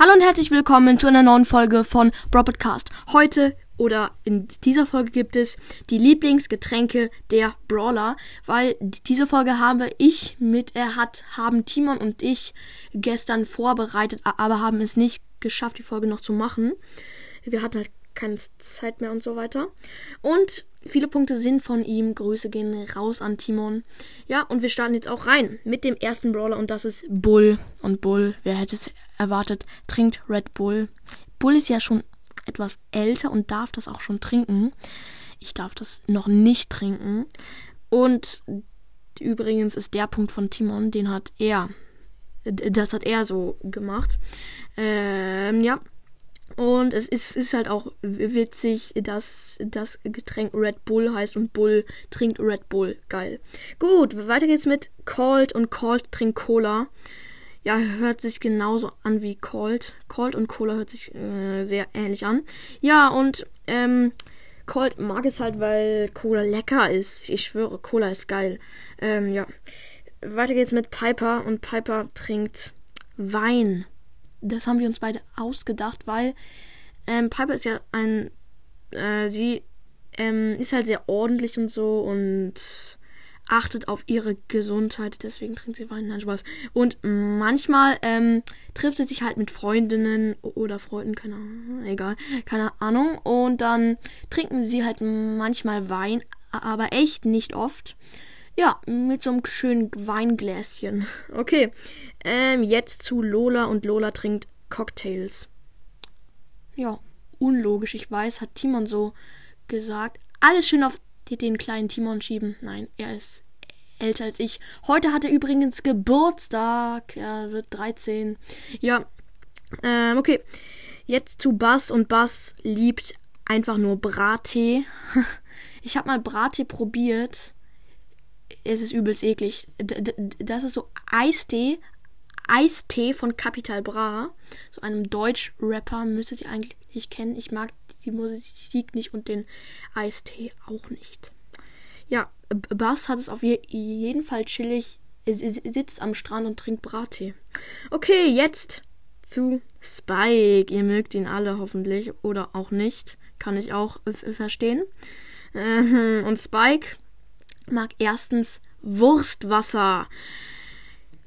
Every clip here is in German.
Hallo und herzlich willkommen zu einer neuen Folge von Broadcast. Heute oder in dieser Folge gibt es die Lieblingsgetränke der Brawler, weil diese Folge habe ich mit, er hat, haben Timon und ich gestern vorbereitet, aber haben es nicht geschafft, die Folge noch zu machen. Wir hatten halt keine Zeit mehr und so weiter. Und viele Punkte sind von ihm. Grüße gehen raus an Timon. Ja, und wir starten jetzt auch rein mit dem ersten Brawler und das ist Bull. Und Bull, wer hätte es erwartet, trinkt Red Bull. Bull ist ja schon etwas älter und darf das auch schon trinken. Ich darf das noch nicht trinken. Und übrigens ist der Punkt von Timon, den hat er, das hat er so gemacht. Ähm, ja. Und es ist, ist halt auch witzig, dass das Getränk Red Bull heißt und Bull trinkt Red Bull. Geil. Gut, weiter geht's mit Colt und Colt trinkt Cola ja, hört sich genauso an wie Cold. Cold und Cola hört sich äh, sehr ähnlich an. Ja, und ähm, Cold mag es halt, weil Cola lecker ist. Ich schwöre, Cola ist geil. Ähm, ja. Weiter geht's mit Piper und Piper trinkt Wein. Das haben wir uns beide ausgedacht, weil ähm, Piper ist ja ein. Äh, sie ähm, ist halt sehr ordentlich und so und achtet auf ihre Gesundheit, deswegen trinkt sie Wein. Nein, Spaß. Und manchmal ähm, trifft sie sich halt mit Freundinnen oder Freunden, keine Ahnung, egal, keine Ahnung. Und dann trinken sie halt manchmal Wein, aber echt nicht oft. Ja, mit so einem schönen Weingläschen. Okay, ähm, jetzt zu Lola und Lola trinkt Cocktails. Ja, unlogisch, ich weiß, hat Timon so gesagt. Alles schön auf den kleinen Timon schieben. Nein, er ist älter als ich. Heute hat er übrigens Geburtstag. Er wird 13. Ja. Ähm, okay. Jetzt zu Bass und Bass liebt einfach nur Brattee. ich habe mal Brattee probiert. Es ist übelst eklig. das ist so Eistee. Eistee von Capital Bra. So einem Deutsch-Rapper müsstet ihr eigentlich kennen. Ich mag die Musik nicht und den Eistee auch nicht. Ja, Bass hat es auf jeden Fall chillig. Sitzt am Strand und trinkt Brattee. Okay, jetzt zu Spike. Ihr mögt ihn alle hoffentlich oder auch nicht. Kann ich auch verstehen. Ähm, und Spike mag erstens Wurstwasser.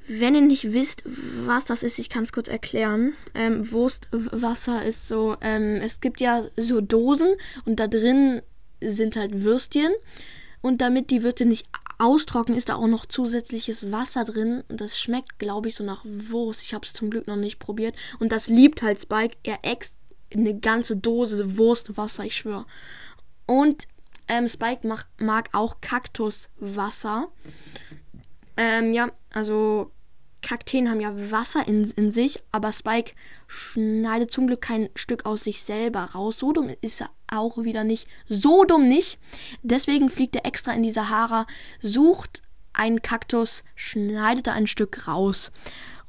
Wenn ihr nicht wisst, was das ist, ich kann es kurz erklären. Ähm, Wurstwasser ist so, ähm, es gibt ja so Dosen und da drin sind halt Würstchen. Und damit die Würste nicht austrocknen, ist da auch noch zusätzliches Wasser drin. Und das schmeckt, glaube ich, so nach Wurst. Ich habe es zum Glück noch nicht probiert. Und das liebt halt Spike. Er ext eine ganze Dose Wurstwasser, ich schwöre. Und ähm, Spike mag, mag auch Kaktuswasser. Ähm, ja, also Kakteen haben ja Wasser in, in sich, aber Spike schneidet zum Glück kein Stück aus sich selber raus. So dumm ist er auch wieder nicht. So dumm nicht. Deswegen fliegt er extra in die Sahara, sucht einen Kaktus, schneidet da ein Stück raus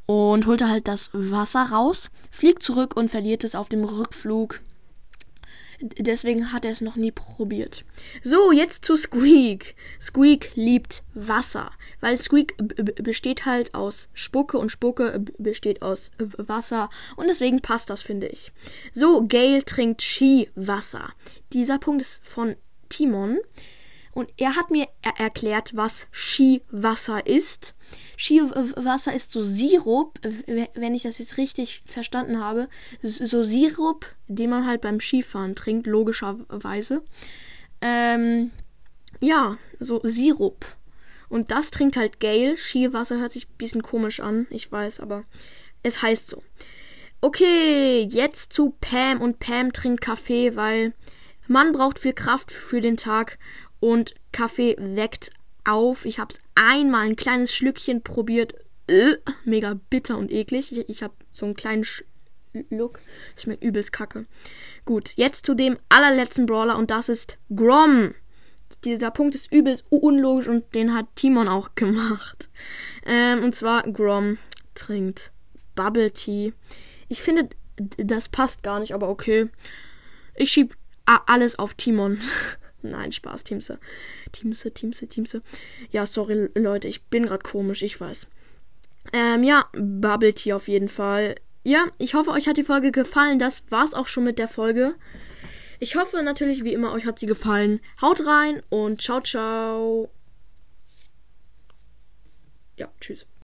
und holt halt das Wasser raus, fliegt zurück und verliert es auf dem Rückflug Deswegen hat er es noch nie probiert. So, jetzt zu Squeak. Squeak liebt Wasser, weil Squeak besteht halt aus Spucke und Spucke besteht aus Wasser und deswegen passt das, finde ich. So, Gail trinkt Skiwasser. Dieser Punkt ist von Timon und er hat mir er erklärt, was Skiwasser ist. Skiwasser ist so Sirup, wenn ich das jetzt richtig verstanden habe. So Sirup, den man halt beim Skifahren trinkt, logischerweise. Ähm, ja, so Sirup. Und das trinkt halt Gail. Skiwasser hört sich ein bisschen komisch an, ich weiß, aber es heißt so. Okay, jetzt zu Pam und Pam trinkt Kaffee, weil man braucht viel Kraft für den Tag und Kaffee weckt auf. Ich habe es einmal ein kleines Schlückchen probiert. Äh, mega bitter und eklig. Ich, ich habe so einen kleinen Schluck. Das schmeckt übelst kacke. Gut, jetzt zu dem allerletzten Brawler und das ist Grom. Dieser Punkt ist übelst unlogisch und den hat Timon auch gemacht. Ähm, und zwar Grom trinkt Bubble Tea. Ich finde, das passt gar nicht, aber okay. Ich schieb alles auf Timon. Nein, Spaß, Teamse. Teamse, Teamse, Teamse. Ja, sorry, Leute, ich bin gerade komisch, ich weiß. Ähm, ja, Bubble Tea auf jeden Fall. ja, ich hoffe, euch hat die Folge gefallen. Das war's auch schon mit der Folge. Ich hoffe natürlich, wie immer, euch hat sie gefallen. Haut rein und ciao, ciao. Ja, tschüss.